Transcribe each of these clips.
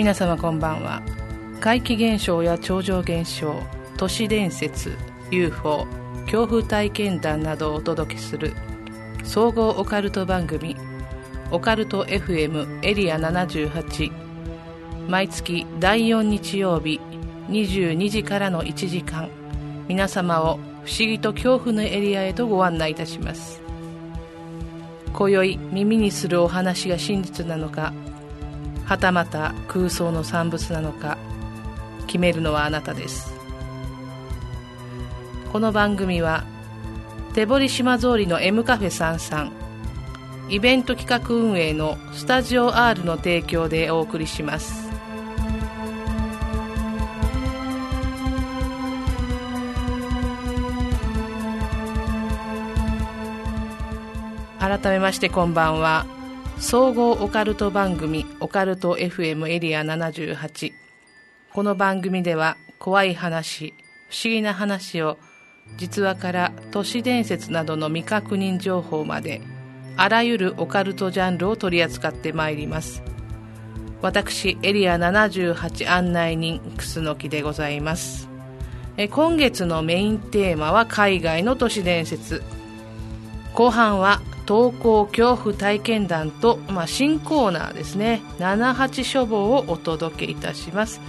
皆様こんばんは。怪奇現象や超常現象都市伝説 UFO 恐怖体験談などをお届けする総合オカルト番組オカルト FM エリア78毎月第4日曜日22時からの1時間皆様を不思議と恐怖のエリアへとご案内いたします。今宵耳にするお話が真実なのかはたまた空想の産物なのか決めるのはあなたです。この番組は手堀島通りの M カフェ33イベント企画運営のスタジオ R の提供でお送りします。改めましてこんばんは。総合オカルト番組オカルト FM エリア78この番組では怖い話不思議な話を実話から都市伝説などの未確認情報まであらゆるオカルトジャンルを取り扱ってまいります。私エリア78案内人楠木でございます。え今月のメインテーマは海外の都市伝説。後半は投稿恐怖体験談と、まあ、新コーナーですね。78書房をお届けいたします。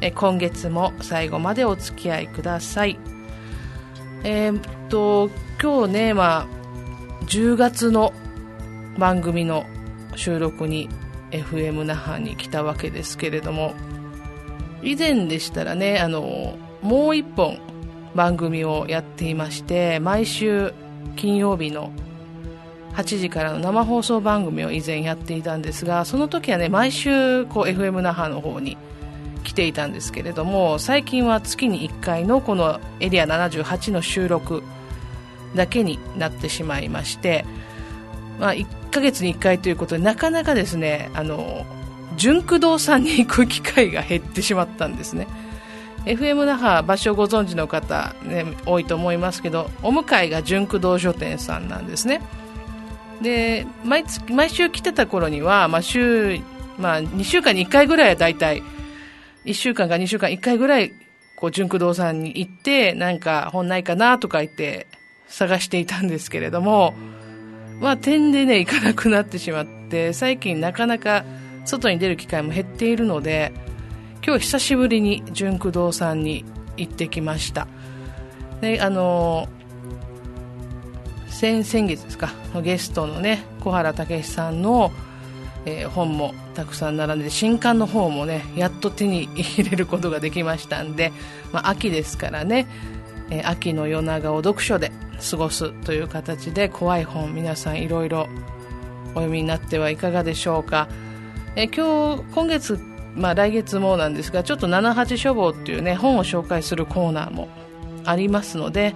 え今月も最後までお付き合いください。えー、っと今日ねまあ10月の番組の収録に FM 那覇に来たわけですけれども以前でしたらねあのもう一本番組をやっていまして毎週金曜日の8時からの生放送番組を以前やっていたんですがその時はね毎週こう FM 那覇の方に来ていたんですけれども最近は月に1回のこのエリア78の収録だけになってしまいまして、まあ、1ヶ月に1回ということでなかなかですねあの純駆動さんに行く機会が減ってしまったんですね。FM 那覇場所をご存知の方、ね、多いと思いますけどお向かいが純駆動書店さんなんですね。で毎月毎週来てた頃には、まあ週まあ、2週間に1回ぐらいは大体1週間か2週間1回ぐらいこう純駆動さんに行ってなんか本ないかなとか言って探していたんですけれども、まあ、点でね行かなくなってしまって最近なかなか外に出る機会も減っているので今日久しぶりに純駆動さんに行ってきました。であの先々月ですかゲストのね小原武さんの、えー、本もたくさん並んで新刊の方もねやっと手に入れることができましたんで、まあ、秋ですからね、えー、秋の夜長を読書で過ごすという形で怖い本皆さんいろいろお読みになってはいかがでしょうか、えー、今日今月まあ、来月もなんですがちょっと78書房っていうね本を紹介するコーナーもありますので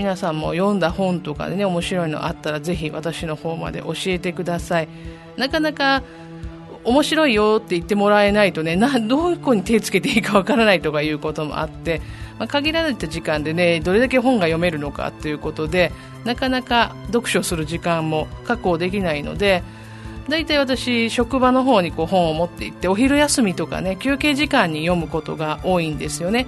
皆さんも読んだ本とかでね面白いのあったらぜひ私の方まで教えてください。なかなか面白いよって言ってもらえないとねなどこに手をつけていいかわからないとかいうこともあって、まあ、限られた時間でねどれだけ本が読めるのかということでなかなか読書する時間も確保できないので大体私職場の方にこう本を持って行ってお昼休みとかね休憩時間に読むことが多いんですよね。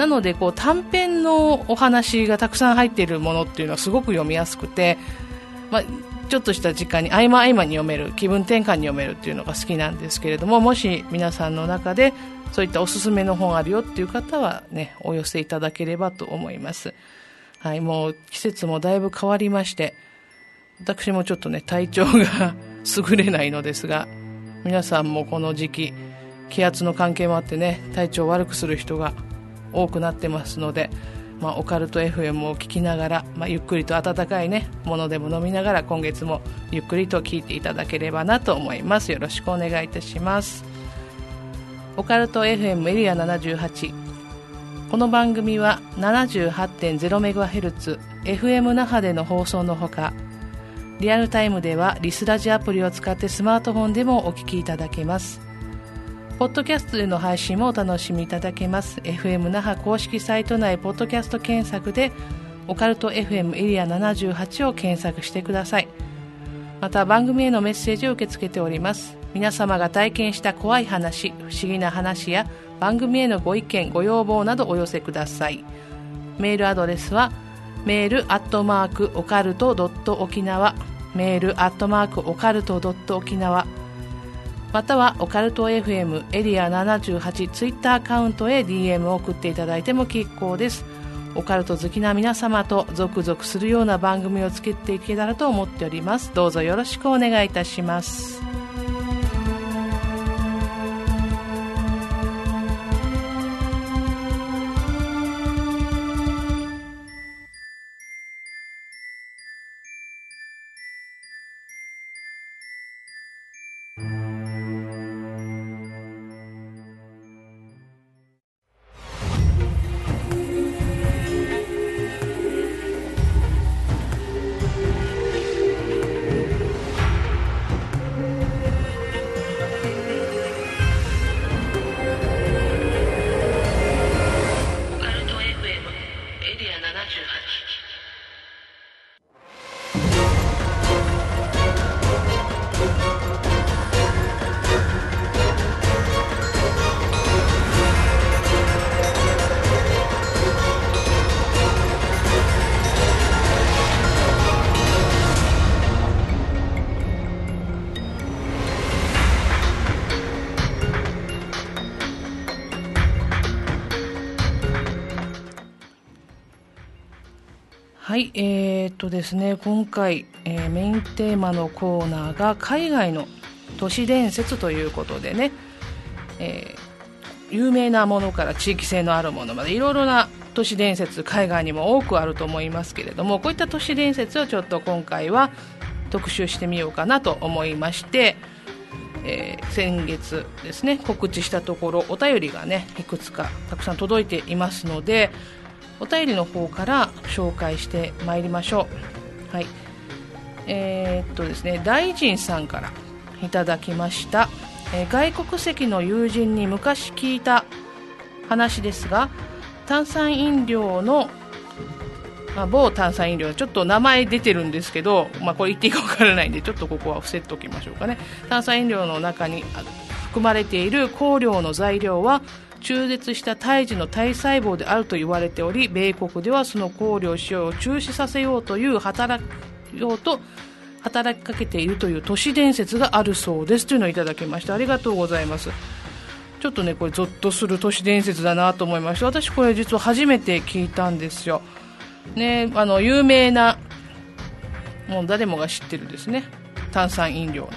なのでこう短編のお話がたくさん入っているものっていうのはすごく読みやすくて、まあ、ちょっとした時間に合間合間に読める気分転換に読めるっていうのが好きなんですけれどももし皆さんの中でそういったおすすめの本あるよっていう方はねお寄せいただければと思います。はいもう季節もだいぶ変わりまして私もちょっとね体調が 優れないのですが皆さんもこの時期気圧の関係もあってね体調を悪くする人が多くなってますので、まあ、オカルト FM を聞きながら、まあ、ゆっくりと温かい、ね、ものでも飲みながら今月もゆっくりと聞いていただければなと思います。よろしくお願いいたします。オカルト FM エリア78この番組は 78.0MHz FM 那覇での放送のほかリアルタイムではリスラジアプリを使ってスマートフォンでもお聞きいただけます。ポッドキャストでの配信もお楽しみいただけます。FM 那覇公式サイト内ポッドキャスト検索でオカルト FM エリア78を検索してください。また番組へのメッセージを受け付けております。皆様が体験した怖い話不思議な話や番組へのご意見ご要望などお寄せください。メールアドレスはメールアットマークオカルトドット沖縄。メールアットマークオカルトドット沖縄。またはオカルト FM エリア78ツイッターアカウントへ DM を送っていただいても結構です。オカルト好きな皆様とゾクゾクするような番組を作っていけたらと思っております。どうぞよろしくお願いいたします。はい、えー、っとですね、今回、えーメインテーマのコーナーが海外の都市伝説ということでね、えー有名なものから地域性のあるものまでいろいろな都市伝説海外にも多くあると思いますけれどもこういった都市伝説をちょっと今回は特集してみようかなと思いまして、えー先月ですね告知したところお便りがねいくつかたくさん届いていますのでお便りの方から紹介してまいりましょう。はい。えーっとですね大臣さんからいただきました、えー外国籍の友人に昔聞いた話ですが炭酸飲料のまあ、某炭酸飲料ちょっと名前出てるんですけど、まあ、これ言っていいかわからないんでちょっとここは伏せておきましょうかね。炭酸飲料の中に含まれている香料の材料は中絶した胎児の体細胞であると言われており米国ではその香料使用を中止させようという働きようと働きかけているという都市伝説があるそうですというのをいただきました。ありがとうございます。ちょっとねこれゾッとする都市伝説だなと思いまして私これ実は初めて聞いたんですよ。ねあの有名なもう誰もが知ってるですね。炭酸飲料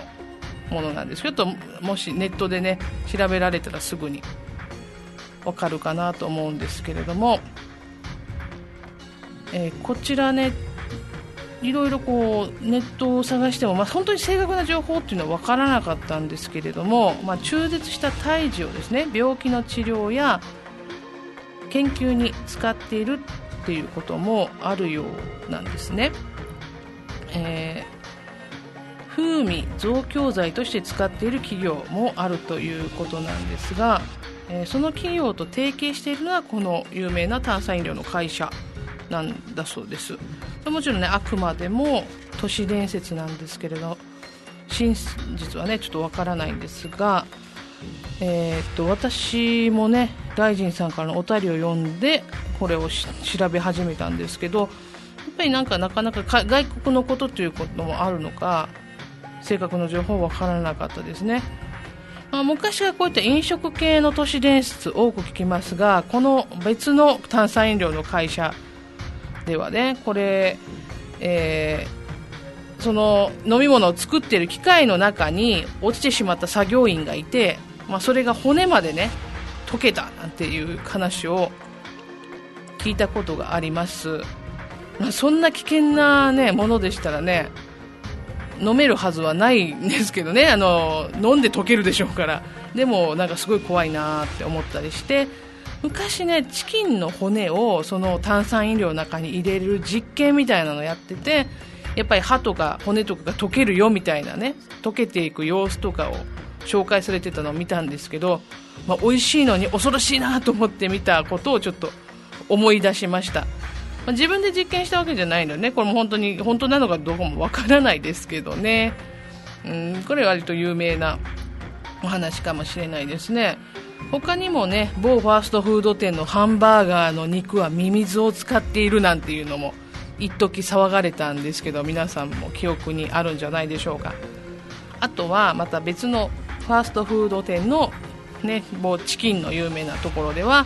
のものなんですけどもしネットでね調べられたらすぐにわかるかなと思うんですけれども、えーこちらねいろいろこうネットを探しても、まあ、本当に正確な情報っていうのは分からなかったんですけれども、まあ、中絶した胎児をですね病気の治療や研究に使っているっていうこともあるようなんですね。えー風味増強剤として使っている企業もあるということなんですが、えーその企業と提携しているのはこの有名な炭酸飲料の会社なんだそうです。もちろんねあくまでも都市伝説なんですけれど真実はねちょっとわからないんですが、えーっと私もね大臣さんからのお便りを読んでこれを調べ始めたんですけどやっぱりなんかなかなかか外国のことということもあるのか正確な情報は分からなかったですね、まあ、昔はこういった飲食系の都市伝説多く聞きますがこの別の炭酸飲料の会社ではねこれ、えーその飲み物を作っている機械の中に落ちてしまった作業員がいて、まあ、それが骨までね溶けたなんていう話を聞いたことがあります、まあ、そんな危険な、ね、ものでしたらね飲めるはずはないんですけどね。あの飲んで溶けるでしょうから。でもなんかすごい怖いなって思ったりして。昔ねチキンの骨をその炭酸飲料の中に入れる実験みたいなのやっててやっぱり歯とか骨とかが溶けるよみたいなね溶けていく様子とかを紹介されてたのを見たんですけど、まあ、美味しいのに恐ろしいなと思って見たことをちょっと思い出しました、まあ自分で実験したわけじゃないのでね。これも本当に本当なのかどうかもわからないですけどね。うんこれ割と有名なお話かもしれないですね。他にもね某ファーストフード店のハンバーガーの肉はミミズを使っているなんていうのも一時騒がれたんですけど皆さんも記憶にあるんじゃないでしょうか。あとはまた別のファーストフード店の、ね、もうチキンの有名なところでは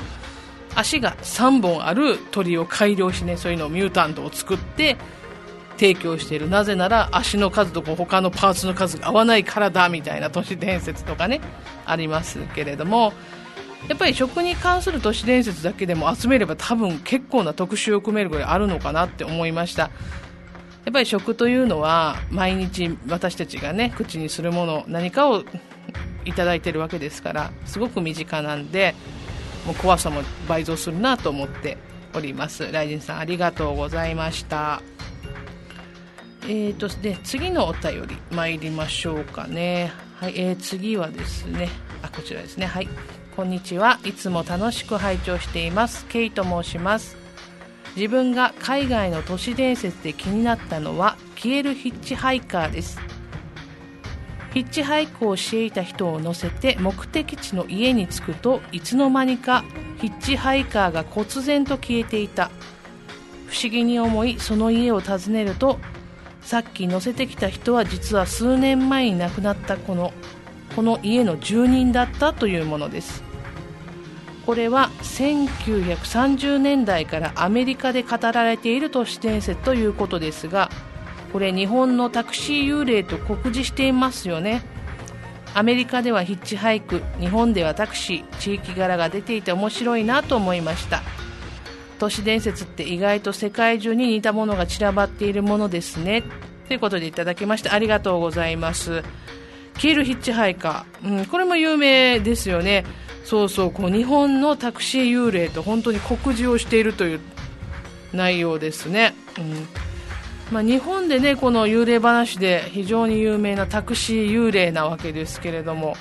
足が3本ある鳥を改良してねそういうのをミュータントを作って提供している。なぜなら足の数とこう他のパーツの数が合わないからだみたいな都市伝説とかねありますけれどもやっぱり食に関する都市伝説だけでも集めれば多分結構な特集を組めるぐらいあるのかなって思いました。やっぱり食というのは毎日私たちがね口にするもの何かをいただいてるわけですからすごく身近なんでもう怖さも倍増するなと思っております。ライジンさんありがとうございました。えーとで次のお便り参りましょうかね。はい、えー、次はですね。あこちらですね。はい。こんにちは。いつも楽しく拝聴しています。ケイと申します。自分が海外の都市伝説で気になったのは消えるヒッチハイカーです。ヒッチハイクをしていた人を乗せて目的地の家に着くといつの間にかヒッチハイカーが忽然と消えていた。不思議に思いその家を訪ねるとさっき乗せてきた人は実は数年前に亡くなったこのこの家の住人だったというものです。これは1930年代からアメリカで語られている都市伝説ということですがこれ日本のタクシー幽霊と酷似していますよね。アメリカではヒッチハイク。日本ではタクシー地域柄が出ていて面白いなと思いました。都市伝説って意外と世界中に似たものが散らばっているものですね。ということでいただきましてありがとうございます。キールヒッチハイカー、うん、これも有名ですよね。そうそうこう日本のタクシー幽霊と本当に酷似をしているという内容ですね、うん。まあ、日本でねこの幽霊話で非常に有名なタクシー幽霊なわけですけれども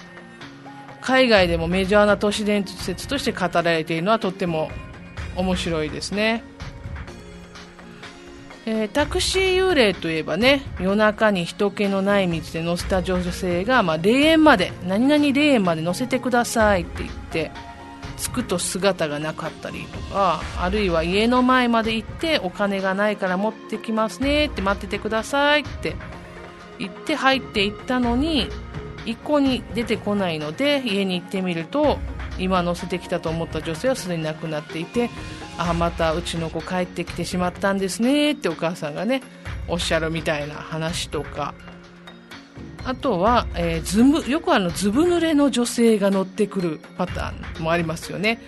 海外でもメジャーな都市伝説として語られているのはとっても面白いですね、えー、タクシー幽霊といえばね夜中に人気のない道で乗せた女性が、まあ、霊園まで何々霊園まで乗せてくださいって言って着くと姿がなかったりとかあるいは家の前まで行ってお金がないから持ってきますねって待っててくださいって言って入っていったのに一向に出てこないので家に行ってみると今乗せてきたと思った女性はすでに亡くなっていてあまたうちの子帰ってきてしまったんですねってお母さんがねおっしゃるみたいな話とか。あとは、えー、ずぶよくあのずぶ濡れの女性が乗ってくるパターンもありますよね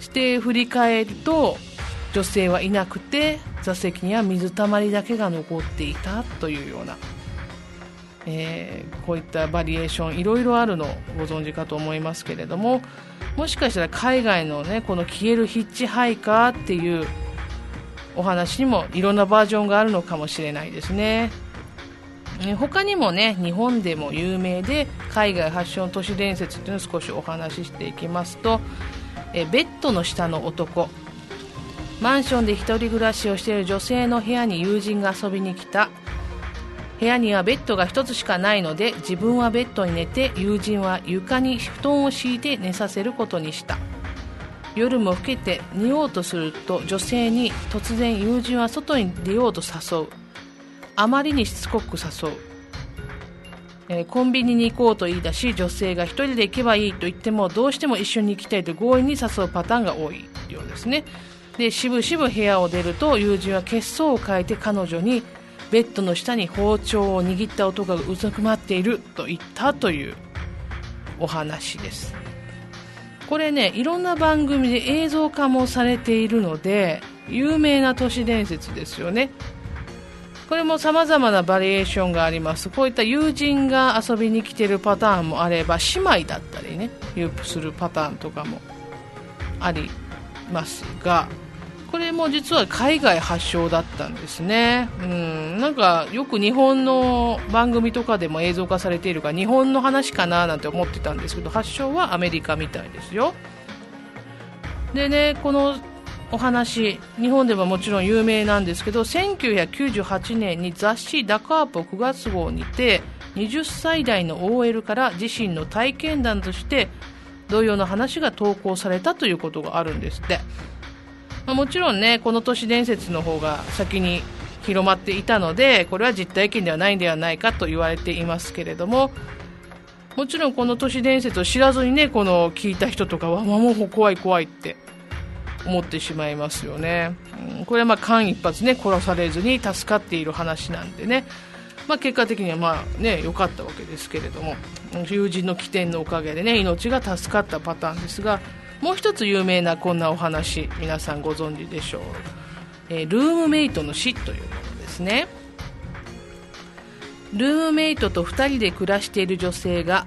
して振り返ると女性はいなくて座席には水たまりだけが残っていたというような、えー、こういったバリエーションいろいろあるのをご存知かと思いますけれどももしかしたら海外のねこの消えるヒッチハイカーっていうお話にもいろんなバージョンがあるのかもしれないですね。え他にもね日本でも有名で海外発祥の都市伝説っていうのを少しお話ししていきますとえベッドの下の男。マンションで1人暮らしをしている女性の部屋に友人が遊びに来た。部屋にはベッドが1つしかないので自分はベッドに寝て友人は床に布団を敷いて寝させることにした。夜も更けて寝ようとすると女性に突然友人は外に出ようと誘う。あまりにしつこく誘う、えー、コンビニに行こうと言い出し女性が1人で行けばいいと言ってもどうしても一緒に行きたいと強引に誘うパターンが多いようですね。でしぶしぶ部屋を出ると友人は血相を変えて彼女にベッドの下に包丁を握った男がうずくまっていると言ったというお話です。これねいろんな番組で映像化もされているので有名な都市伝説ですよね。これも様々なバリエーションがあります。こういった友人が遊びに来てるパターンもあれば姉妹だったりねユープするパターンとかもありますがこれも実は海外発祥だったんですね。うん。なんかよく日本の番組とかでも映像化されているから日本の話かななんて思ってたんですけど発祥はアメリカみたいですよ。でねこのお話日本ではもちろん有名なんですけど1998年に雑誌「ダカーポ9月号」にて20歳代の OL から自身の体験談として同様の話が投稿されたということがあるんですって、まあ、もちろんねこの都市伝説の方が先に広まっていたのでこれは実体験ではないんではないかと言われていますけれどももちろんこの都市伝説を知らずにねこの聞いた人とかは、もう怖い怖いって思ってしまいますよね、うん、これはまあ間一髪ね殺されずに助かっている話なんでね。まあ、結果的にはまあね良かったわけですけれども。友人の起点のおかげでね命が助かったパターンですがもう一つ有名なこんなお話皆さんご存知でしょう、えー、ルームメイトの死というものですね。ルームメイトと2人で暮らしている女性が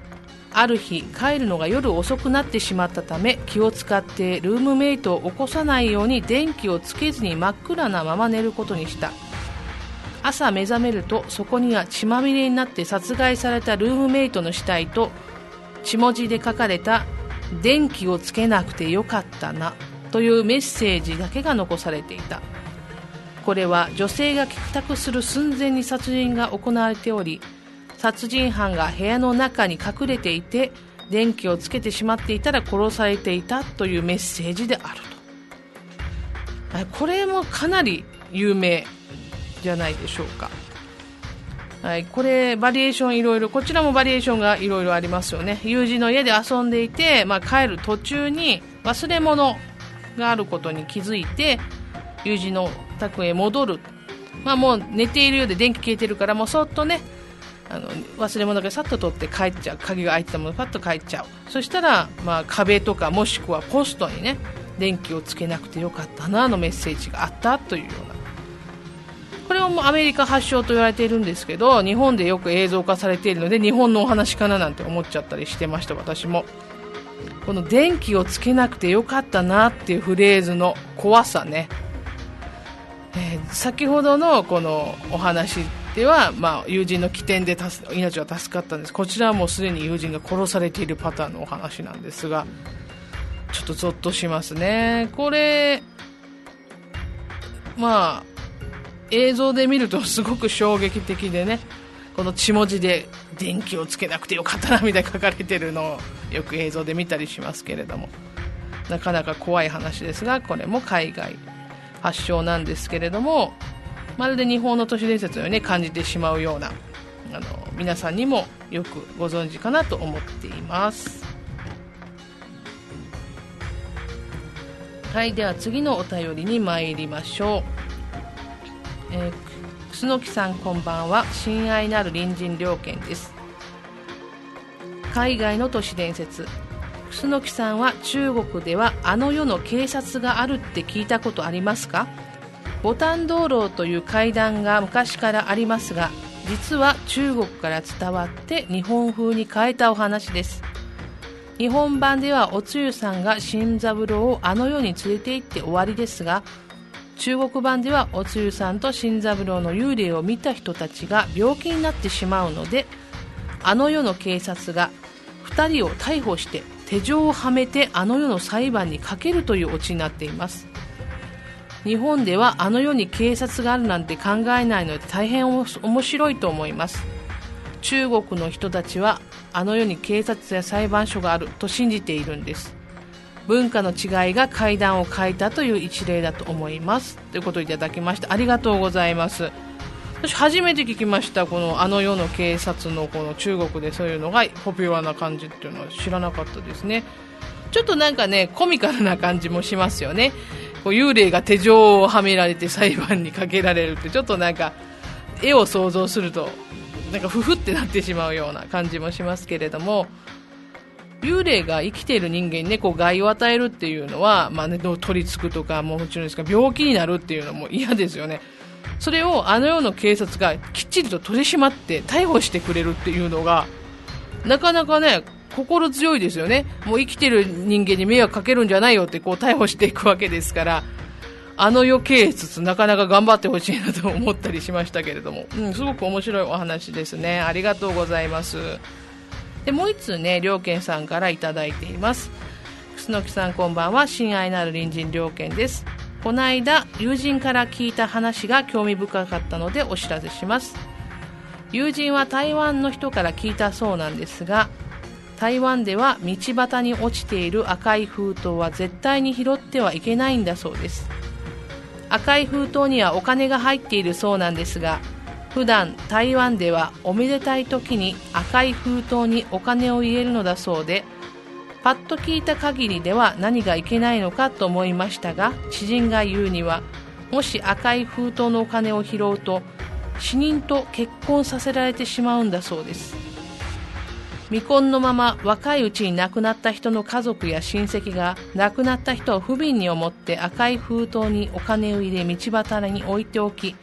ある日帰るのが夜遅くなってしまったため気を使ってルームメイトを起こさないように電気をつけずに真っ暗なまま寝ることにした。朝目覚めるとそこには血まみれになって殺害されたルームメイトの死体と血文字で書かれた「電気をつけなくてよかったな」というメッセージだけが残されていた。これは女性が帰宅する寸前に殺人が行われており殺人犯が部屋の中に隠れていて電気をつけてしまっていたら殺されていたというメッセージであるとこれもかなり有名じゃないでしょうか。はい、これ、バリエーションいろいろ、こちらもバリエーションがいろいろありますよね。友人の家で遊んでいて、まあ、帰る途中に忘れ物があることに気づいて、友人の宅へ戻る。まあ、もう寝ているようで電気消えてるから、もうそっとね、あの忘れ物だけさっと取って帰っちゃう。鍵が開いたものパッと帰っちゃう。そしたら、まあ、壁とかもしくはポストにね、電気をつけなくてよかったなのメッセージがあったというようなこれはもうアメリカ発祥と言われているんですけど日本でよく映像化されているので日本のお話かななんて思っちゃったりしてました私もこの電気をつけなくてよかったなっていうフレーズの怖さね、えー、先ほどのこのお話では、まあ、友人の起点で命が助かったんです。こちらはもうすでに友人が殺されているパターンのお話なんですがちょっとゾッとしますね。これまあ映像で見るとすごく衝撃的でねこの血文字で電気をつけなくてよかったなみたいに書かれてるのをよく映像で見たりしますけれども。なかなか怖い話ですがこれも海外発祥なんですけれどもまるで日本の都市伝説のように感じてしまうようなあの皆さんにもよくご存知かなと思っています。はいでは次のお便りに参りましょう。えー、楠木さんこんばんは。親愛なる隣人猟犬です。海外の都市伝説。楠木さんは中国ではあの世の警察があるって聞いたことありますか？ボタン道路という階段が昔からありますが実は中国から伝わって日本風に変えたお話です。日本版ではおつゆさんが新三郎をあの世に連れて行って終わりですが中国版ではおつゆさんと新三郎の幽霊を見た人たちが病気になってしまうのであの世の警察が2人を逮捕して手錠をはめてあの世の裁判にかけるというオチになっています。日本ではあの世に警察があるなんて考えないので大変面白いと思います。中国の人たちはあの世に警察や裁判所があると信じているんです。文化の違いが階段を変えたという一例だと思います。ということをいただきましてありがとうございます。私初めて聞きましたこのあの世の警察のこの中国でそういうのがポピュラーな感じっていうのは知らなかったですね。ちょっとなんかねコミカルな感じもしますよね。こう幽霊が手錠をはめられて裁判にかけられるってちょっとなんか絵を想像するとなんかふふってなってしまうような感じもしますけれども幽霊が生きている人間にね、こう害を与えるっていうのは、まあね、取り付くとか、ももちろんですが、病気になるっていうのも嫌ですよね。それをあの世の警察がきっちりと取り締まって逮捕してくれるっていうのが、なかなかね、心強いですよね。もう生きてる人間に迷惑かけるんじゃないよってこう逮捕していくわけですから、あの世警察なかなか頑張ってほしいなと思ったりしましたけれども、うん、すごく面白いお話ですね。ありがとうございます。でもう1通ね良犬さんから頂いています楠木さんこんばんは親愛なる隣人良犬ですこの間友人から聞いた話が興味深かったのでお知らせします友人は台湾の人から聞いたそうなんですが台湾では道端に落ちている赤い封筒は絶対に拾ってはいけないんだそうです。赤い封筒にはお金が入っているそうなんですが普段台湾ではおめでたい時に赤い封筒にお金を入れるのだそうでパッと聞いた限りでは何がいけないのかと思いましたが知人が言うにはもし赤い封筒のお金を拾うと死人と結婚させられてしまうんだそうです。未婚のまま若いうちに亡くなった人の家族や親戚が亡くなった人を不憫に思って赤い封筒にお金を入れ道端に置いておき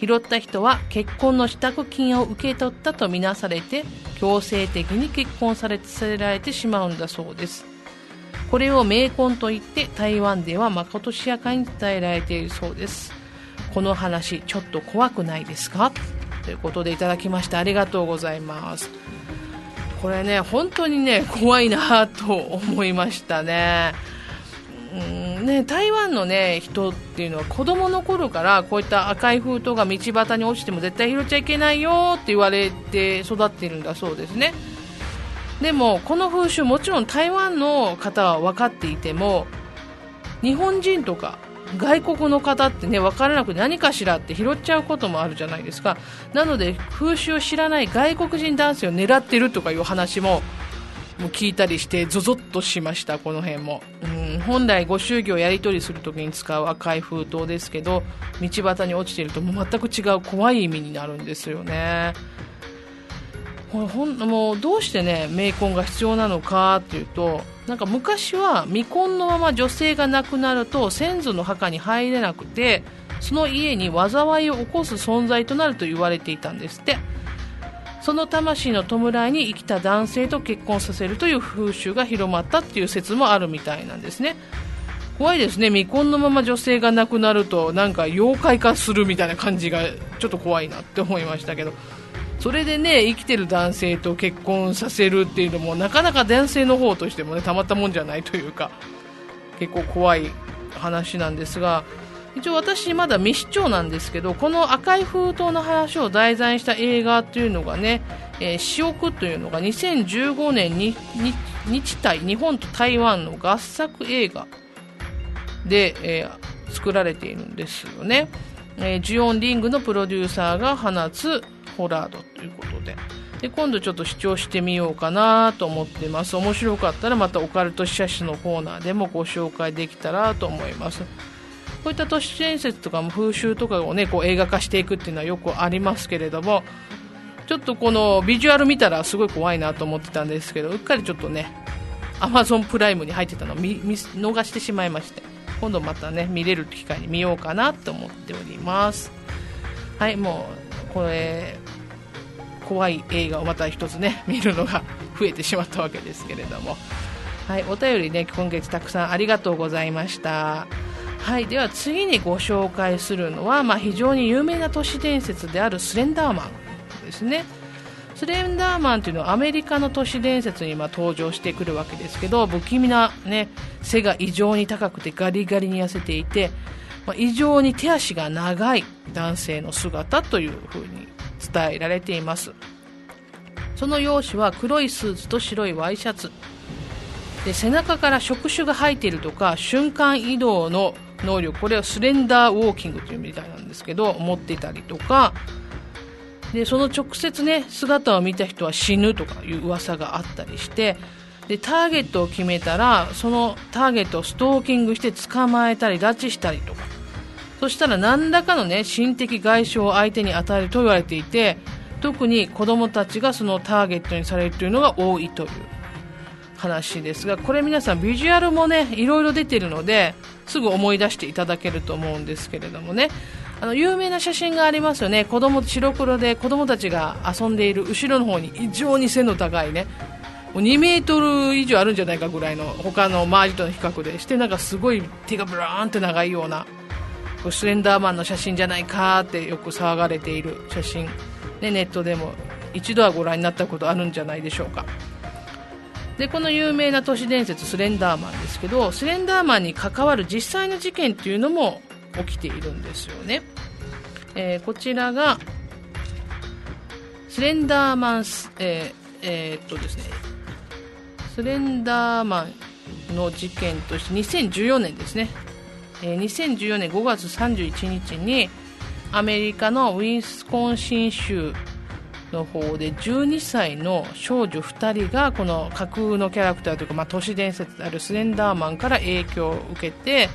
拾った人は結婚の支度金を受け取ったとみなされて強制的に結婚されせられてしまうんだそうです。これを冥婚といって台湾ではまことしやかに伝えられているそうです。この話ちょっと怖くないですか？ということでいただきましてありがとうございます。これね本当にね怖いなと思いましたね。うんね台湾の、ね、人っていうのは子供の頃からこういった赤い封筒が道端に落ちても絶対拾っちゃいけないよって言われて育っているんだそうですね。でもこの風習もちろん台湾の方は分かっていても日本人とか外国の方ってね分からなくて何かしらって拾っちゃうこともあるじゃないですか。なので風習を知らない外国人男性を狙ってるとかいう話も聞いたりしてゾゾッとしましたこの辺も、うん、本来ご祝儀をやり取りするときに使う赤い封筒ですけど道端に落ちているともう全く違う怖い意味になるんですよね。これほんもうどうしてね冥婚が必要なのかっていうとなんか昔は未婚のまま女性が亡くなると先祖の墓に入れなくてその家に災いを起こす存在となると言われていたんですって。その魂の弔いに生きた男性と結婚させるという風習が広まったっていう説もあるみたいなんですね。怖いですね。未婚のまま女性が亡くなるとなんか妖怪化するみたいな感じがちょっと怖いなって思いましたけど。それでね生きてる男性と結婚させるっていうのもなかなか男性の方としてもねたまったもんじゃないというか結構怖い話なんですが一応私まだ未視聴なんですけどこの赤い封筒の話を題材にした映画っていうのがね「えー、死憶」というのが2015年に日体日本と台湾の合作映画で、えー、作られているんですよね、えー、ジオン・リングのプロデューサーが放つホラードということで。で今度ちょっと視聴してみようかなと思ってます。面白かったらまたオカルト写真のコーナーでもご紹介できたらと思います。こういった都市伝説とかも風習とかをねこう映画化していくっていうのはよくありますけれどもちょっとこのビジュアル見たらすごい怖いなと思ってたんですけどうっかりちょっとねアマゾンプライムに入ってたのを見逃してしまいまして今度またね見れる機会に見ようかなと思っております。はいもうこれ怖い映画をまた一つね見るのが増えてしまったわけですけれども。はいお便りね今月たくさんありがとうございました。はいでは次にご紹介するのは、まあ、非常に有名な都市伝説であるスレンダーマンですね。スレンダーマンというのはアメリカの都市伝説にま登場してくるわけですけど不気味な、ね、背が異常に高くてガリガリに痩せていて、まあ、異常に手足が長い男性の姿というふうに伝えられています。その容姿は黒いスーツと白いワイシャツ。で背中から触手が生えているとか瞬間移動の能力。これはスレンダーウォーキングというみたいなんですけど持ってたりとか。でその直接ね姿を見た人は死ぬとかいう噂があったりして。でターゲットを決めたらそのターゲットをストーキングして捕まえたり拉致したりとか。そしたら何らかのね心的外傷を相手に与えると言われていて特に子供たちがそのターゲットにされるというのが多いという話ですがこれ皆さんビジュアルもねいろいろ出てるのですぐ思い出していただけると思うんですけれどもね。あの有名な写真がありますよね。子供白黒で子供たちが遊んでいる後ろの方に異常に背の高いね2メートル以上あるんじゃないかぐらいの他の周りとの比較でしてなんかすごい手がブラーンって長いようなスレンダーマンの写真じゃないかってよく騒がれている写真、ね、ネットでも一度はご覧になったことあるんじゃないでしょうか。でこの有名な都市伝説スレンダーマンですけどスレンダーマンに関わる実際の事件っていうのも起きているんですよね、えー、こちらがスレンダーマンス、えーえーっとですねスレンダーマンの事件として2014年ですね、え2014年5月31日にアメリカのウィンスコンシン州の方で12歳の少女2人がこの架空のキャラクターというか、まあ、都市伝説であるスレンダーマンから影響を受けて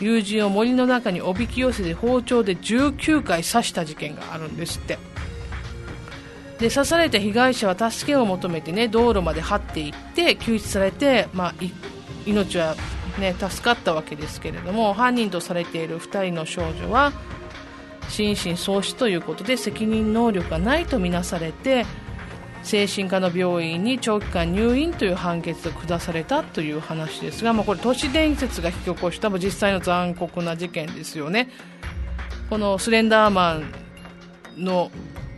友人を森の中におびき寄せて包丁で19回刺した事件があるんですって。で刺された被害者は助けを求めてね道路まで張っていって救出されて、まあ、い命は、ね、助かったわけですけれども犯人とされている2人の少女は心神喪失ということで責任能力がないとみなされて精神科の病院に長期間入院という判決を下されたという話ですが、まあ、これ都市伝説が引き起こした実際の残酷な事件ですよね。このスレンダーマンの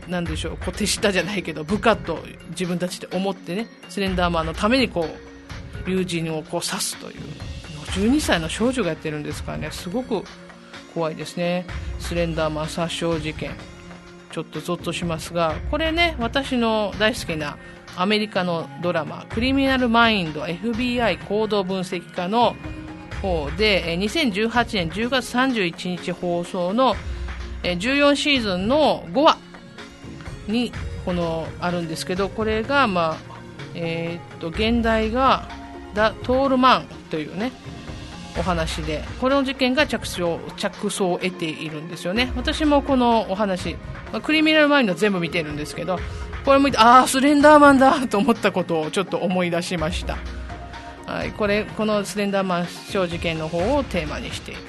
なんでしょうこう手下じゃないけど部下と自分たちで思ってねスレンダーマンのためにこう友人をこう刺すという。12歳の少女がやってるんですからね。すごく怖いですね。スレンダーマン殺傷事件。ちょっとゾッとしますがこれね私の大好きなアメリカのドラマ「クリミナルマインド FBI 行動分析家」の方で2018年10月31日放送の14シーズンの5話にこのあるんですけどこれがまあえーっと現代が「ダ・トールマン」というねお話でこの事件が着想着想を得ているんですよね。私もこのお話、まあクリミナルマインド全部見てるんですけどこれ見てああスレンダーマンだと思ったことをちょっと思い出しました。はい、これこのスレンダーマン小事件の方をテーマにしている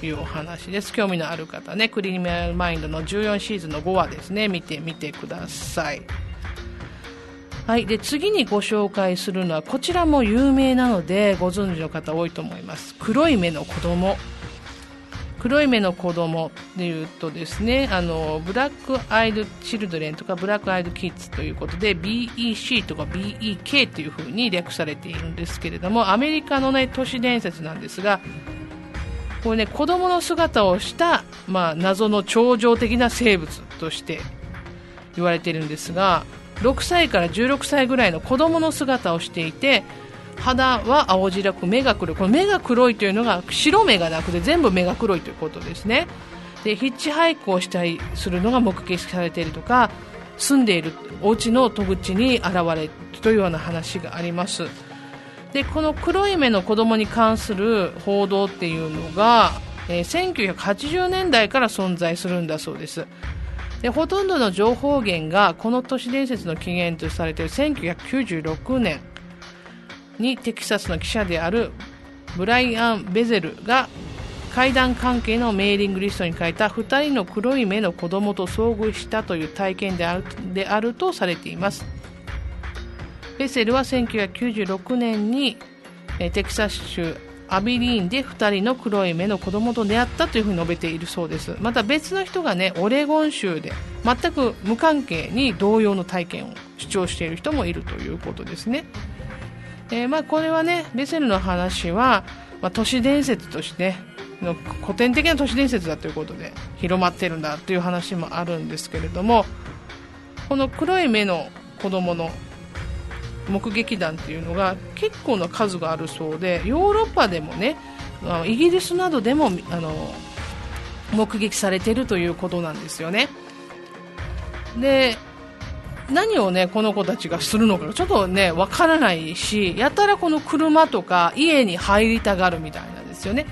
というお話です。興味のある方ねクリミナルマインドの14シーズンの5話ですね。見てみてください。はい、で次にご紹介するのはこちらも有名なのでご存知の方多いと思います。黒い目の子供。黒い目の子供でいうとですねあのブラックアイドチルドレンとかブラックアイドキッズということで BEC とか BEK というふうに略されているんですけれどもアメリカの、ね、都市伝説なんですがこれね子供の姿をした、まあ、謎の超常的な生物として言われているんですが6歳から16歳ぐらいの子供の姿をしていて肌は青白く目が黒い。この目が黒いというのが白目がなくて全部目が黒いということですね。でヒッチハイクをしたりするのが目撃されているとか住んでいるお家の戸口に現れるというような話があります。でこの黒い目の子供に関する報道っていうのが、えー1980年代から存在するんだそうです。でほとんどの情報源がこの都市伝説の起源とされている1996年にテキサスの記者であるブライアン・ベゼルが会談関係のメーリングリストに書いた2人の黒い目の子供と遭遇したという体験であるであるとされています。ベセルは1996年にテキサス州アビリーンで2人の黒い目の子供と出会ったというふうに述べているそうです。また別の人がねオレゴン州で全く無関係に同様の体験を主張している人もいるということですね、えーまあ、これはねベセルの話は、まあ、都市伝説としての古典的な都市伝説だということで広まってるんだという話もあるんですけれどもこの黒い目の子供の目撃談っていうのが結構な数があるそうでヨーロッパでもねイギリスなどでもあの目撃されているということなんですよね。で何をねこの子たちがするのかちょっとねわからないしやたらこの車とか家に入りたがるみたいなんですよね。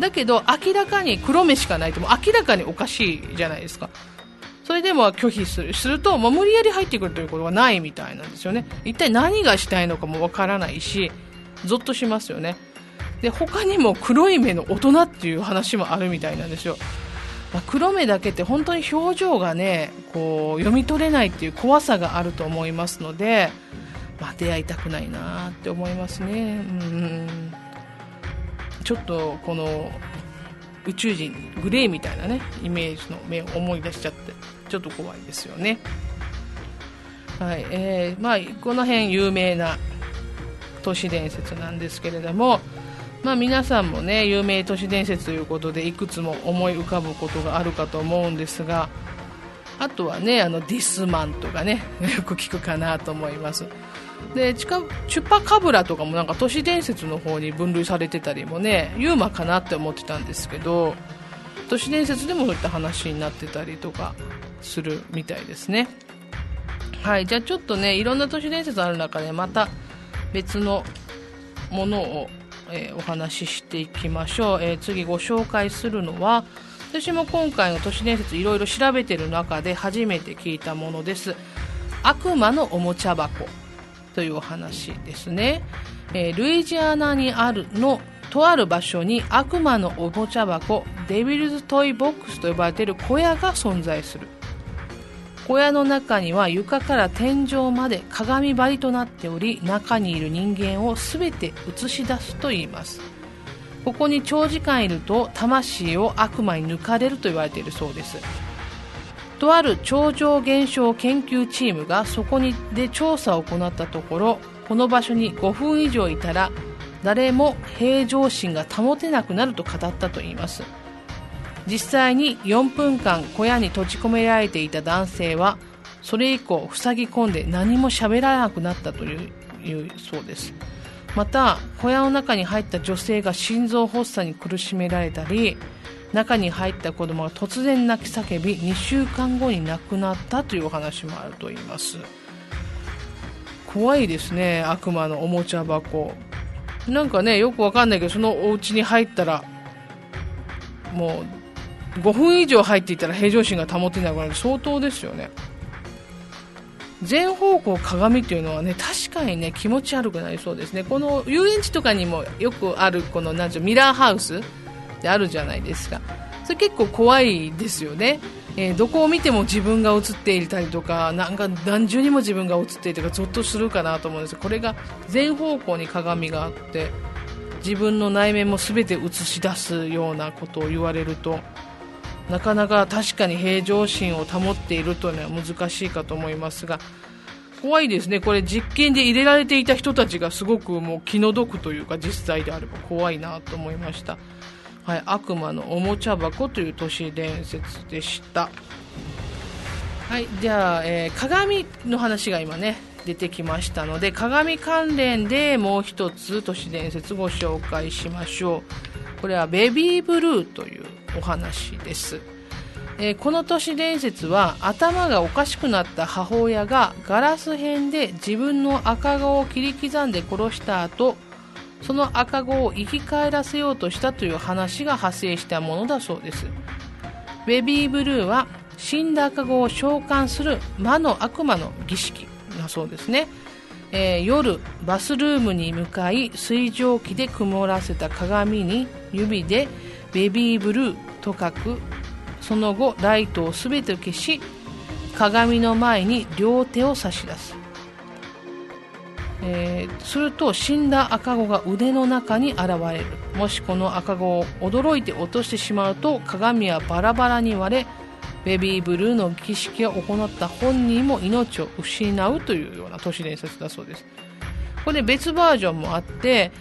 だけど明らかに黒目しかないとも明らかにおかしいじゃないですか。それでも拒否するすると、まあ、無理やり入ってくるということはないみたいなんですよね。一体何がしたいのかもわからないしゾッとしますよね。で他にも黒い目の大人っていう話もあるみたいなんですよ、まあ黒目だけって本当に表情がねこう読み取れないっていう怖さがあると思いますので、まあ、出会いたくないなって思いますね。うん。ちょっとこの宇宙人グレーみたいなねイメージの目を思い出しちゃってちょっと怖いですよね。はいえーまあ、この辺有名な都市伝説なんですけれども、まあ、皆さんもね有名都市伝説ということでいくつも思い浮かぶことがあるかと思うんですがあとはねあのディスマンとかね よく聞くかなと思います。でチュチュパカブラとかもなんか都市伝説の方に分類されてたりもねユーマかなって思ってたんですけど都市伝説でもそういった話になってたりとかするみたいですね。はいじゃあちょっとねいろんな都市伝説ある中でまた別のものを、えー、お話ししていきましょう、えー、次ご紹介するのは私も今回の都市伝説いろいろ調べてる中で初めて聞いたものです。悪魔のおもちゃ箱。というお話ですね、えー、ルイジアナにあるのとある場所に悪魔のおもちゃ箱デビルズトイボックスと呼ばれている小屋が存在する。小屋の中には床から天井まで鏡張りとなっており中にいる人間を全て映し出すといいます。ここに長時間いると魂を悪魔に抜かれると言われているそうです。とある超常現象研究チームがそこにで調査を行ったところこの場所に5分以上いたら誰も平常心が保てなくなると語ったといいます。実際に4分間小屋に閉じ込められていた男性はそれ以降塞ぎ込んで何も喋らなくなったというそうです。また小屋の中に入った女性が心臓発作に苦しめられたり中に入った子供が突然泣き叫び2週間後に亡くなったというお話もあると言います。怖いですね悪魔のおもちゃ箱。なんかねよくわかんないけどそのお家に入ったらもう5分以上入っていたら平常心が保てなくなる。相当ですよね。全方向鏡っていうのはね確かにね気持ち悪くなりそうですね。この遊園地とかにもよくあるこのなんミラーハウス。ってあるじゃないですか。それ結構怖いですよね、えー、どこを見ても自分が映っていたりとかなんか何重にも自分が映っているとかゾッとするかなと思うんですこれが全方向に鏡があって自分の内面も全て映し出すようなことを言われるとなかなか確かに平常心を保っているというのは難しいかと思いますが怖いですね、これ実験で入れられていた人たちがすごくもう気の毒というか実際であれば怖いなと思いました。はい、悪魔のおもちゃ箱という都市伝説でした。はい、じゃあ、えー、鏡の話が今ね、出てきましたので、鏡関連でもう一つ都市伝説ご紹介しましょう。これはベビーブルーというお話です。えー、この都市伝説は頭がおかしくなった母親がガラス片で自分の赤子を切り刻んで殺した後その赤子を生き返らせようとしたという話が派生したものだそうです。ベビーブルーは死んだ赤子を召喚する魔の悪魔の儀式だそうですね、えー、夜バスルームに向かい水蒸気で曇らせた鏡に指でベビーブルーと書く。その後ライトを全て消し鏡の前に両手を差し出す。えー、すると死んだ赤子が腕の中に現れる。もしこの赤子を驚いて落としてしまうと鏡はバラバラに割れベビーブルーの儀式を行った本人も命を失うというような都市伝説だそうです。これ別バージョンもあって、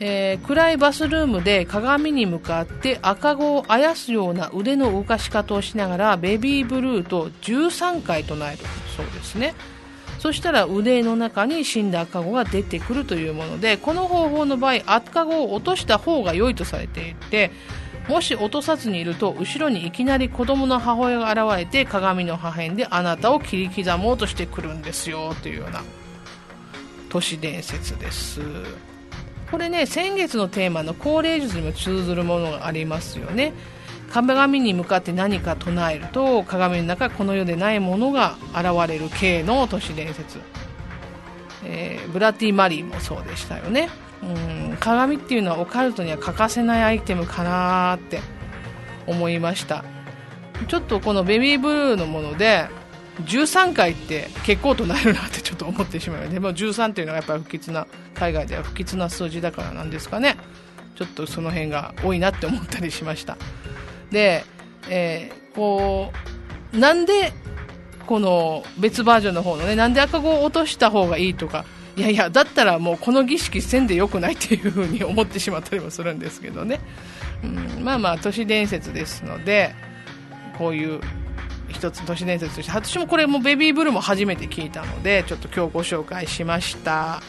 えー、暗いバスルームで鏡に向かって赤子をあやすような腕の動かし方をしながらベビーブルーと13回唱えるそうですね。そしたら腕の中に死んだ赤子が出てくるというものでこの方法の場合赤子を落とした方が良いとされていてもし落とさずにいると後ろにいきなり子供の母親が現れて鏡の破片であなたを切り刻もうとしてくるんですよというような都市伝説です。これね先月のテーマの高齢術にも通ずるものがありますよね。鏡に向かって何か唱えると鏡の中この世でないものが現れる系の都市伝説、えー、ブラティ・マリーもそうでしたよねうん鏡っていうのはオカルトには欠かせないアイテムかなって思いましたちょっとこのベビーブルーのもので13回って結構となるなってちょっと思ってしまうでも13っていうのがやっぱり不吉な海外では不吉な数字だからなんですかねちょっとその辺が多いなって思ったりしましたで、えー、こう、なんで、この別バージョンの方のね、なんで赤子を落とした方がいいとか、いやいや、だったらもうこの儀式せんでよくないっていうふうに思ってしまったりもするんですけどね。うん、まあまあ、都市伝説ですので、こういう一つ都市伝説として私もこれもベビーブルーも初めて聞いたのでちょっと今日ご紹介しました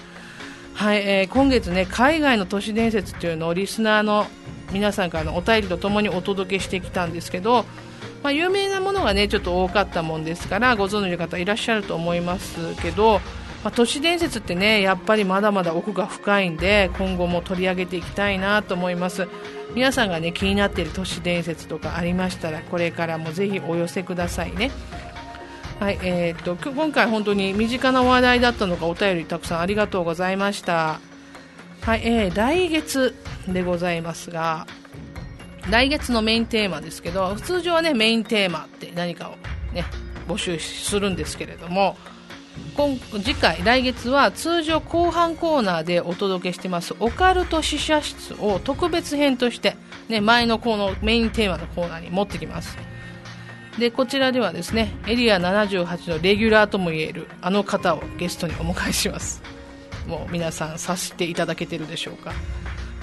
はい、えー、今月ね海外の都市伝説というのをリスナーの皆さんからのお便りとともにお届けしてきたんですけど、まあ、有名なものがねちょっと多かったもんですからご存知の方いらっしゃると思いますけど、まあ、都市伝説ってねやっぱりまだまだ奥が深いんで今後も取り上げていきたいなと思います。皆さんがね気になっている都市伝説とかありましたらこれからもぜひお寄せくださいね。はいえーと、と今回本当に身近な話題だったのがお便りたくさんありがとうございました。はい、えー、来月でございますが来月のメインテーマですけど通常はねメインテーマって何かをね募集するんですけれども今次回来月は通常後半コーナーでお届けしてますオカルト試写室を特別編として、ね、前のこのメインテーマのコーナーに持ってきます。でこちらではですねエリア78のレギュラーともいえるあの方をゲストにお迎えします。もう皆さん察していただけてるでしょうか。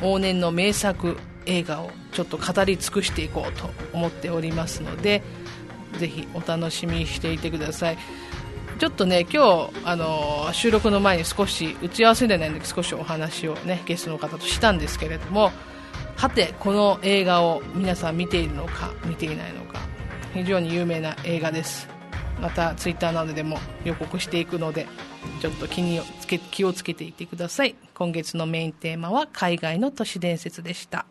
往年の名作映画をちょっと語り尽くしていこうと思っておりますのでぜひお楽しみにしていてください。ちょっとね今日あの収録の前に少し打ち合わせでないんで少しお話をねゲストの方としたんですけれどもはてこの映画を皆さん見ているのか見ていないのか非常に有名な映画です。またツイッターなどでも予告していくのでちょっと気につけ気をつけていてください。今月のメインテーマは海外の都市伝説でした。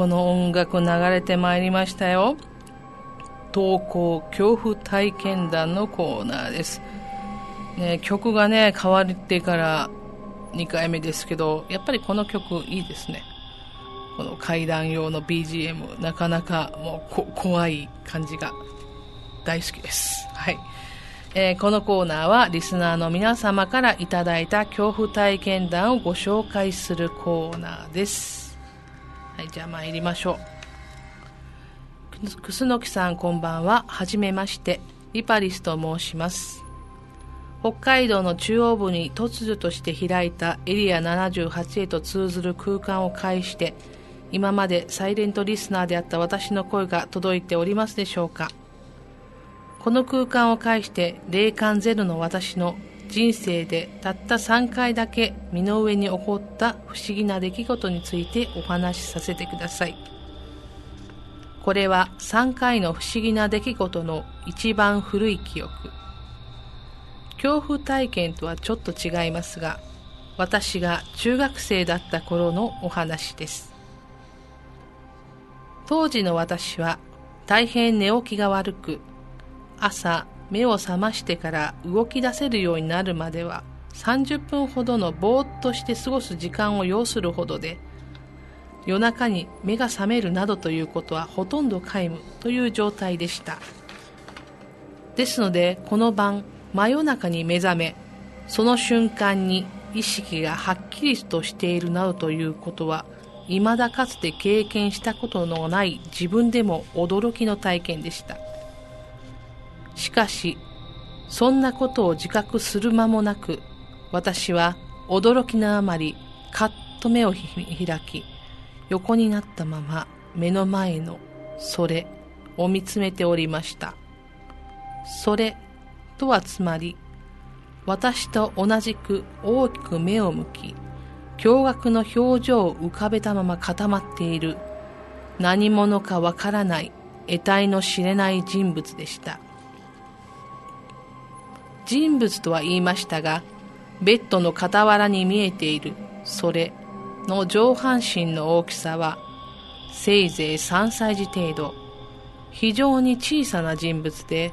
この音楽流れてまいりましたよ。投稿恐怖体験談のコーナーです、ね、曲がね変わってから2回目ですけどやっぱりこの曲いいですね。この階段用の BGM なかなかもう怖い感じが大好きです。はい。えー、このコーナーはリスナーの皆様からいただいた恐怖体験談をご紹介するコーナーです。はい、じゃあ参りましょう。楠木さんこんばんは。はじめまして。リパリスと申します。北海道の中央部に突如として開いたエリア78へと通ずる空間を介して、今までサイレントリスナーであった私の声が届いておりますでしょうかこの空間を介して霊感ゼロの私の人生でたった3回だけ身の上に起こった不思議な出来事についてお話しさせてください。これは3回の不思議な出来事の一番古い記憶。恐怖体験とはちょっと違いますが、私が中学生だった頃のお話です。当時の私は大変寝起きが悪く、朝目を覚ましてから動き出せるようになるまでは30分ほどのぼーっとして過ごす時間を要するほどで夜中に目が覚めるなどということはほとんど皆無という状態でした。ですのでこの晩真夜中に目覚めその瞬間に意識がはっきりとしているなどということは未だかつて経験したことのない自分でも驚きの体験でした。しかし、そんなことを自覚する間もなく、私は驚きのあまり、かっと目を開き、横になったまま目の前のそれを見つめておりました。それとはつまり、私と同じく大きく目を向き、驚愕の表情を浮かべたまま固まっている、何者かわからない得体の知れない人物でした。人物とは言いましたが、ベッドの傍らに見えているそれの上半身の大きさは、せいぜい3歳児程度。非常に小さな人物で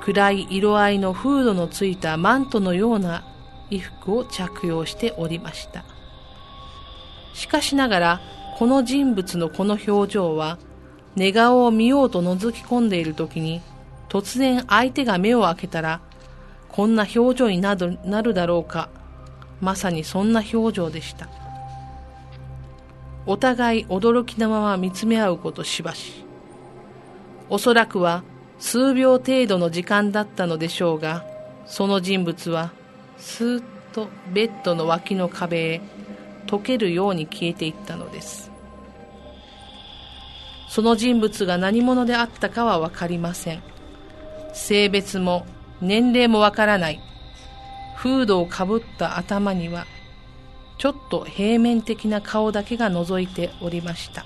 暗い色合いのフードのついたマントのような衣服を着用しておりました。しかしながらこの人物のこの表情は寝顔を見ようと覗き込んでいる時に突然相手が目を開けたらこんな表情になるなるだろうか。まさにそんな表情でした。お互い驚きのまま見つめ合うことしばし。おそらくは数秒程度の時間だったのでしょうがその人物はスーッとベッドの脇の壁へ溶けるように消えていったのです。その人物が何者であったかは分かりません。性別も年齢もわからない。フードをかぶった頭にはちょっと平面的な顔だけが覗いておりました。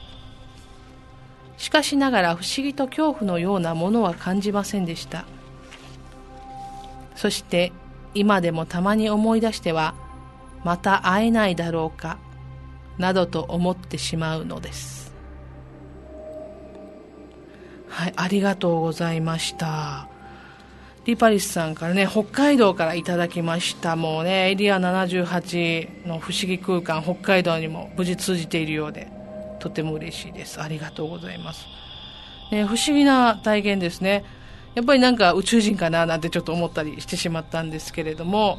しかしながら不思議と恐怖のようなものは感じませんでした。そして今でもたまに思い出してはまた会えないだろうかなどと思ってしまうのです。はいありがとうございました。リパリスさんからね、北海道からいただきました。もうね、エリア78の不思議空間、北海道にも無事通じているようで、とても嬉しいです。ありがとうございます。ね、不思議な体験ですね。やっぱりなんか宇宙人かななんてちょっと思ったりしてしまったんですけれども、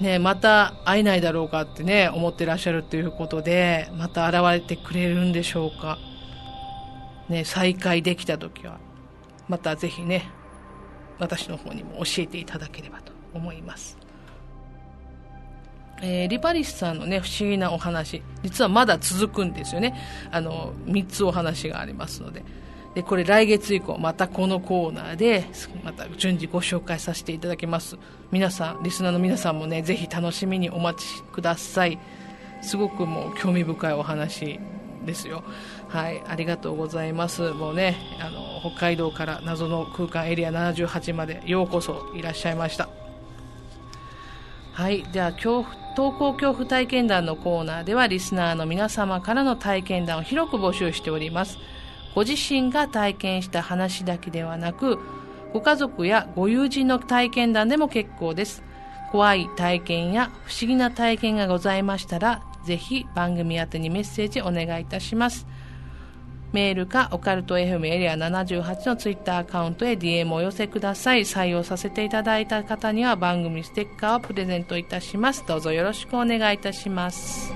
ね、また会えないだろうかってね、思ってらっしゃるということで、また現れてくれるんでしょうか。ね、再会できた時は、またぜひね、私の方にも教えていただければと思います。えー、リパリスさんのね、不思議なお話、実はまだ続くんですよね。あの、3つお話がありますので。で、これ来月以降、またこのコーナーで、また順次ご紹介させていただきます。皆さん、リスナーの皆さんもね、ぜひ楽しみにお待ちください。すごくもう興味深いお話ですよ。はい、ありがとうございます。もうね、あの、北海道から謎の空間エリア78までようこそいらっしゃいました。はい、では、恐怖、投稿恐怖体験談のコーナーでは、リスナーの皆様からの体験談を広く募集しております。ご自身が体験した話だけではなく、ご家族やご友人の体験談でも結構です。怖い体験や不思議な体験がございましたら、ぜひ番組宛にメッセージお願いいたします。メールかオカルト FM エリア78のツイッターアカウントへ DM をお寄せください。採用させていただいた方には番組ステッカーをプレゼントいたします。どうぞよろしくお願いいたします。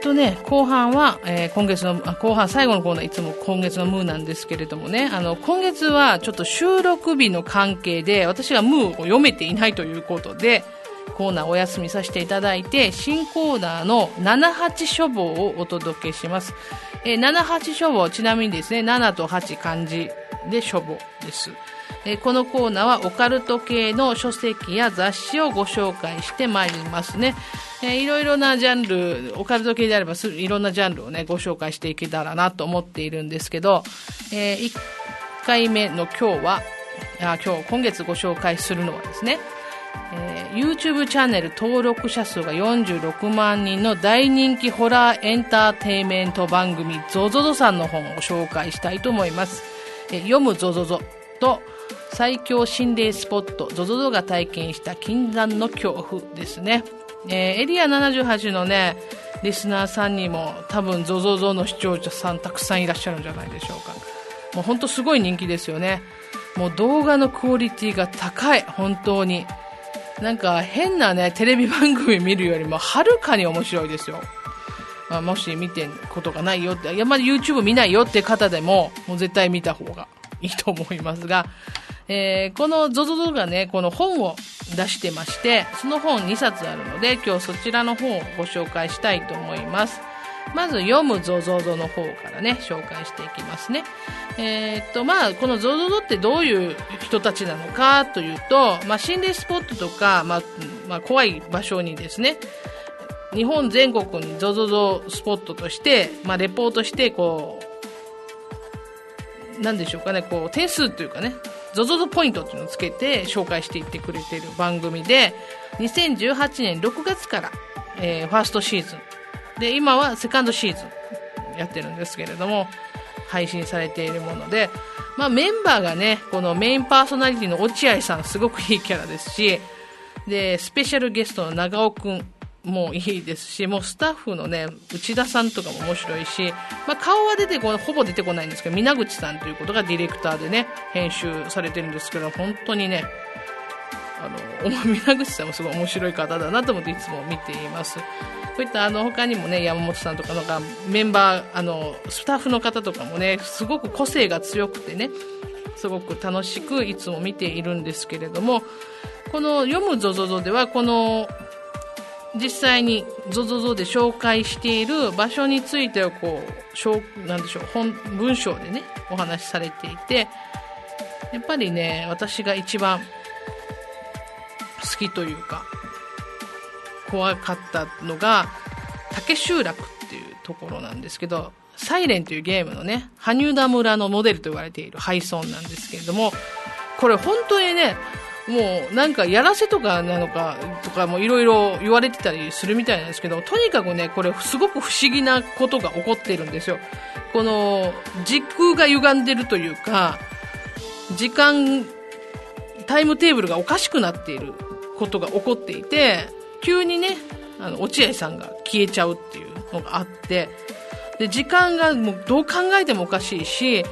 とね、後半は、えー、今月の、後半最後のコーナー、いつも今月のムーなんですけれどもね、あの、今月はちょっと収録日の関係で、私がムーを読めていないということで、コーナーお休みさせていただいて、新コーナーの78書房をお届けします。えー、78書房、ちなみにですね、7と8漢字で書房です。えこのコーナーはオカルト系の書籍や雑誌をご紹介してまいりますね。えー、いろいろなジャンル、オカルト系であればいろんなジャンルをね、ご紹介していけたらなと思っているんですけど、えー、1回目の今日は、あ今日、今月ご紹介するのはですね、えー、YouTube チャンネル登録者数が46万人の大人気ホラーエンターテインメント番組 ZOZO さんの本を紹介したいと思います。えー、読む ZOZO と最強心霊スポット ZOZO が体験した禁断の恐怖ですね。えー、エリア78のね、リスナーさんにも多分ゾゾゾの視聴者さんたくさんいらっしゃるんじゃないでしょうか。もうほんとすごい人気ですよね。もう動画のクオリティが高い、本当に。なんか変なね、テレビ番組見るよりもはるかに面白いですよ。まあ、もし見てることがないよって、いや、まだ YouTube 見ないよって方でも、もう絶対見た方がいいと思いますが、えー、この ZOZO がね、この本を出してまして、その本2冊あるので、今日そちらの本をご紹介したいと思います。まず読む ZOZO の方からね、紹介していきますね。えー、っと、まあ、この ZOZO ってどういう人たちなのかというと、まあ、心霊スポットとか、まあ、まあ、怖い場所にですね、日本全国に ZOZO スポットとして、まあ、レポートして、こう、なんでしょうかね、こう、点数というかね、ZOZO ポイントっていうのをつけて紹介していってくれてる番組で、2018年6月から、えー、ファーストシーズン。で、今はセカンドシーズンやってるんですけれども、配信されているもので、まあメンバーがね、このメインパーソナリティの落合さんすごくいいキャラですし、で、スペシャルゲストの長尾くんもいいですし、もうスタッフのね、内田さんとかも面白いし、まあ、顔は出てこ、ほぼ出てこないんですけど、皆口さんということがディレクターでね、編集されてるんですけど、本当にね、あの、皆口さんもすごい面白い方だなと思っていつも見ています。こういったあの他にもね、山本さんとかなんかメンバー、あの、スタッフの方とかもね、すごく個性が強くてね、すごく楽しくいつも見ているんですけれども、この読むゾゾゾではこの実際に ZOZOZO で紹介している場所についてはこう、なんでしょう、本、文章でね、お話しされていて、やっぱりね、私が一番好きというか、怖かったのが、竹集落っていうところなんですけど、サイレンというゲームのね、羽生田村のモデルと言われている廃村なんですけれども、これ本当にね、もうなんかやらせとかなのかとかもいろいろ言われてたりするみたいなんですけど、とにかくね、これすごく不思議なことが起こってるんですよ。この時空が歪んでるというか、時間、タイムテーブルがおかしくなっていることが起こっていて、急にね、あの、落合さんが消えちゃうっていうのがあって、で、時間がもうどう考えてもおかしいし、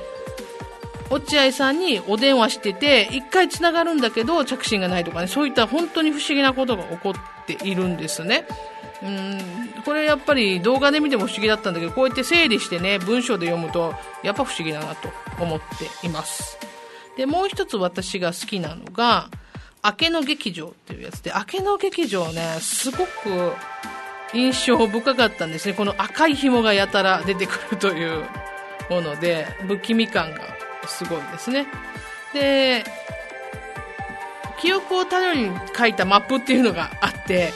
落合さんにお電話してて、一回繋がるんだけど着信がないとかね、そういった本当に不思議なことが起こっているんですね。うん、これやっぱり動画で見ても不思議だったんだけど、こうやって整理してね、文章で読むと、やっぱ不思議だなと思っています。で、もう一つ私が好きなのが、明けの劇場っていうやつで、明けの劇場ね、すごく印象深かったんですね。この赤い紐がやたら出てくるというもので、不気味感がすごいですね。で、記憶を頼りに書いたマップっていうのがあって、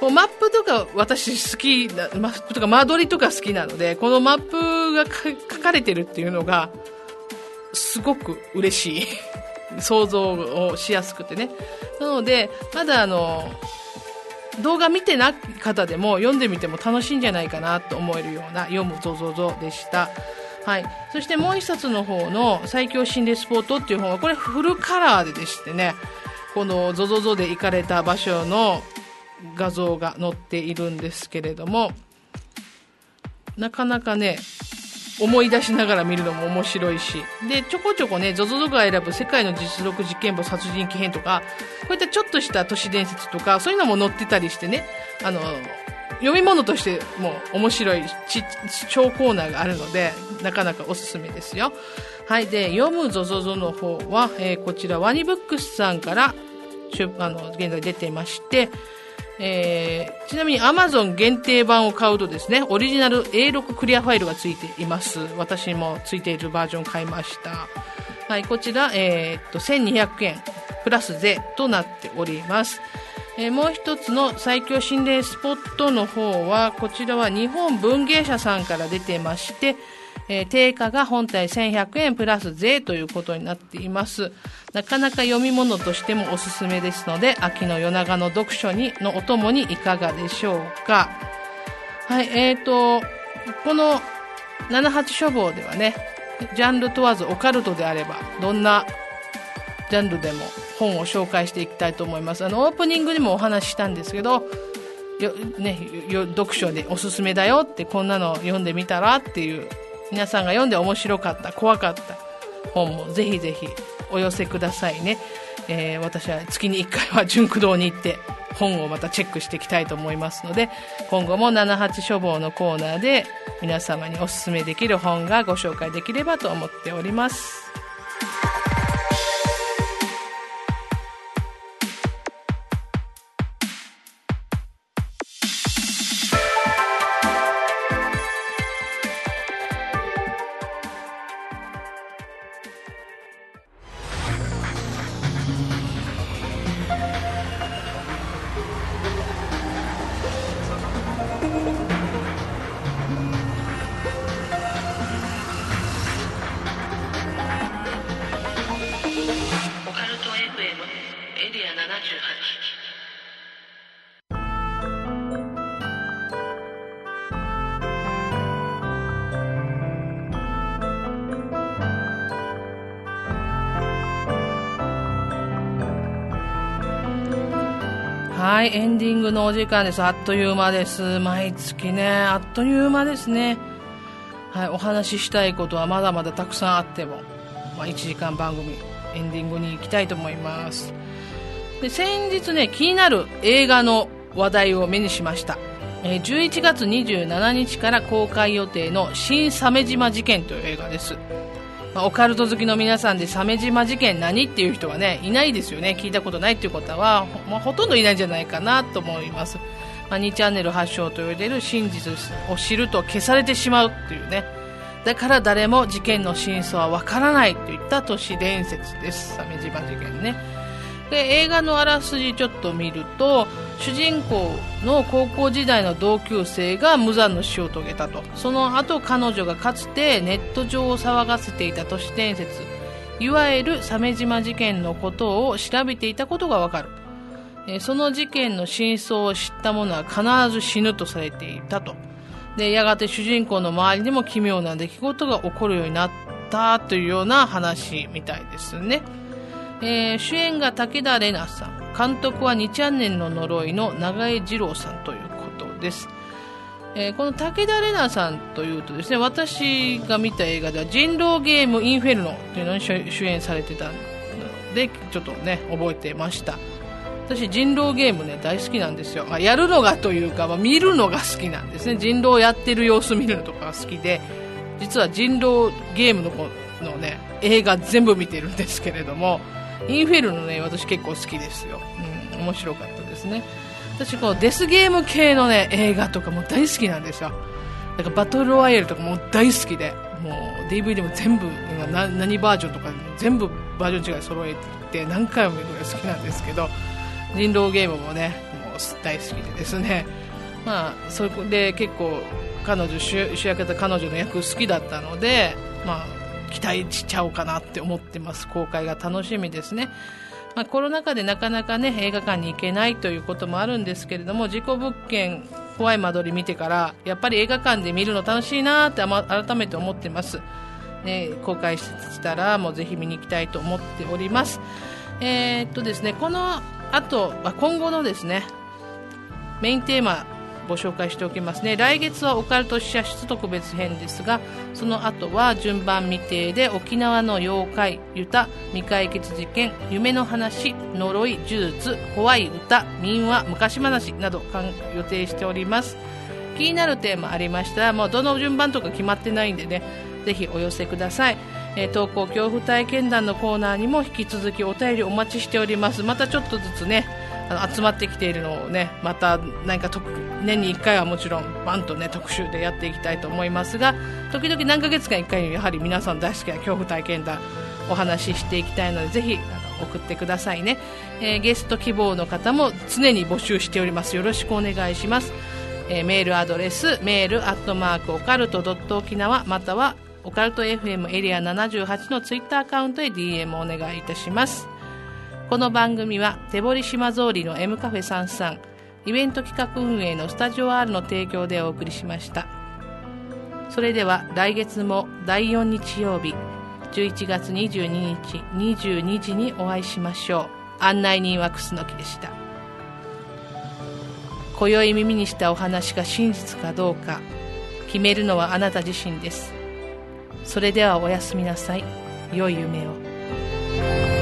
こうマップとか私好きな、マップとか間取りとか好きなので、このマップが書かれてるっていうのが、すごく嬉しい。想像をしやすくてね。なので、まだあの、動画見てない方でも読んでみても楽しいんじゃないかなと思えるような読むゾゾゾでした。はい。そしてもう一冊の方の最強心霊スポットっていう本は、これフルカラーででしてね、この ZOZO で行かれた場所の画像が載っているんですけれども、なかなかね、思い出しながら見るのも面白いし。で、ちょこちょこね、ZOZO が選ぶ世界の実録実験簿殺人鬼編とか、こういったちょっとした都市伝説とか、そういうのも載ってたりしてね、あの、読み物としても面白い超コーナーがあるので、なかなかおすすめですよ。はい。で、読むぞぞぞの方は、えー、こちら、ワニブックスさんから、あの、現在出てまして、えー、ちなみに Amazon 限定版を買うとですね、オリジナル A6 クリアファイルがついています。私もついているバージョン買いました。はい、こちら、えー、っと、1200円プラス税となっております。えー、もう一つの最強心霊スポットの方は、こちらは日本文芸社さんから出てまして、えー、定価が本体1100円プラス税ということになっています。なかなか読み物としてもおすすめですので、秋の夜長の読書に、のお供にいかがでしょうか。はい、えーと、この78書房ではね、ジャンル問わずオカルトであれば、どんなジャンルでも本を紹介していきたいと思います。あの、オープニングにもお話ししたんですけど、よ、ね、よ、読書でおすすめだよって、こんなの読んでみたらっていう、皆さんが読んで面白かった、怖かった本もぜひぜひお寄せくださいね、えー、私は月に1回は純駆動に行って本をまたチェックしていきたいと思いますので今後も78書房のコーナーで皆様におすすめできる本がご紹介できればと思っております。エンディングのお時間です。あっという間です。毎月ね、あっという間ですね。はい、お話ししたいことはまだまだたくさんあっても、まあ、1時間番組、エンディングに行きたいと思います。で、先日ね、気になる映画の話題を目にしました。え、11月27日から公開予定の新鮫島事件という映画です。まあ、オカルト好きの皆さんで鮫島事件何っていう人はねいないですよね。聞いたことないっていう方はほ,、まあ、ほとんどいないんじゃないかなと思います、まあ、2チャンネル発祥と言われる真実を知ると消されてしまうっていうね。だから誰も事件の真相はわからないといった都市伝説です。鮫島事件ね。で映画のあらすじちょっと見ると主人公の高校時代の同級生が無残の死を遂げたと。その後彼女がかつてネット上を騒がせていた都市伝説いわゆる鮫島事件のことを調べていたことがわかる。その事件の真相を知った者は必ず死ぬとされていたと。でやがて主人公の周りでも奇妙な出来事が起こるようになったというような話みたいですね、えー、主演が武田玲奈さん。監督は2チャンネルの呪いの長江二郎さんということです。えー、この武田玲奈さんというとですね、私が見た映画では人狼ゲームインフェルノというのに主演されてたので、ちょっとね、覚えてました。私人狼ゲームね、大好きなんですよ。あやるのがというか、まあ、見るのが好きなんですね。人狼やってる様子見るのとかが好きで、実は人狼ゲームののね、映画全部見てるんですけれども、インフェルノね、私結構好きですよ。うん、面白かったですね。私、こう、デスゲーム系のね、映画とかも大好きなんですよ。だからバトルロワイヤルとかも大好きで、もう DVD も全部、今何バージョンとか全部バージョン違い揃えて何回も見るぐらい好きなんですけど、人狼ゲームもね、もう大好きでですね、まあ、それで結構彼女主役だった彼女の役好きだったので、まあ、期待しちゃおうかなって思ってます。公開が楽しみですね。まあ、コロナ禍でなかなかね、映画館に行けないということもあるんですけれども、事故物件、怖い間取り見てから、やっぱり映画館で見るの楽しいなって改めて思ってます。ね、公開したら、もうぜひ見に行きたいと思っております。えー、っとですね、この後、今後のですね、メインテーマご紹介しておきますね。来月はオカルト試写室特別編ですがその後は順番未定で沖縄の妖怪ユタ未解決事件夢の話呪い呪術怖い歌民話昔話など予定しております。気になるテーマありましたらもうどの順番とか決まってないんでねぜひお寄せください。え投稿恐怖体験談のコーナーにも引き続きお便りお待ちしております。またちょっとずつねあの集まってきているのをねまた何か年に1回はもちろんバンとね特集でやっていきたいと思いますが時々何ヶ月間1回やはり皆さん大好きな恐怖体験談お話ししていきたいのでぜひあの送ってくださいね、えー、ゲスト希望の方も常に募集しております。よろしくお願いします、えー、メールアドレスメールアットマークオカルトドット沖縄またはオカルト FM エリア78のツイッターアカウントへ DM をお願いいたします。この番組は手堀島通りの M カフェ33イベント企画運営のスタジオ R の提供でお送りしました。それでは来月も第4日曜日11月22日22時にお会いしましょう。案内人は楠木でした。今宵耳にしたお話が真実かどうか決めるのはあなた自身です。それではおやすみなさい。良い夢を。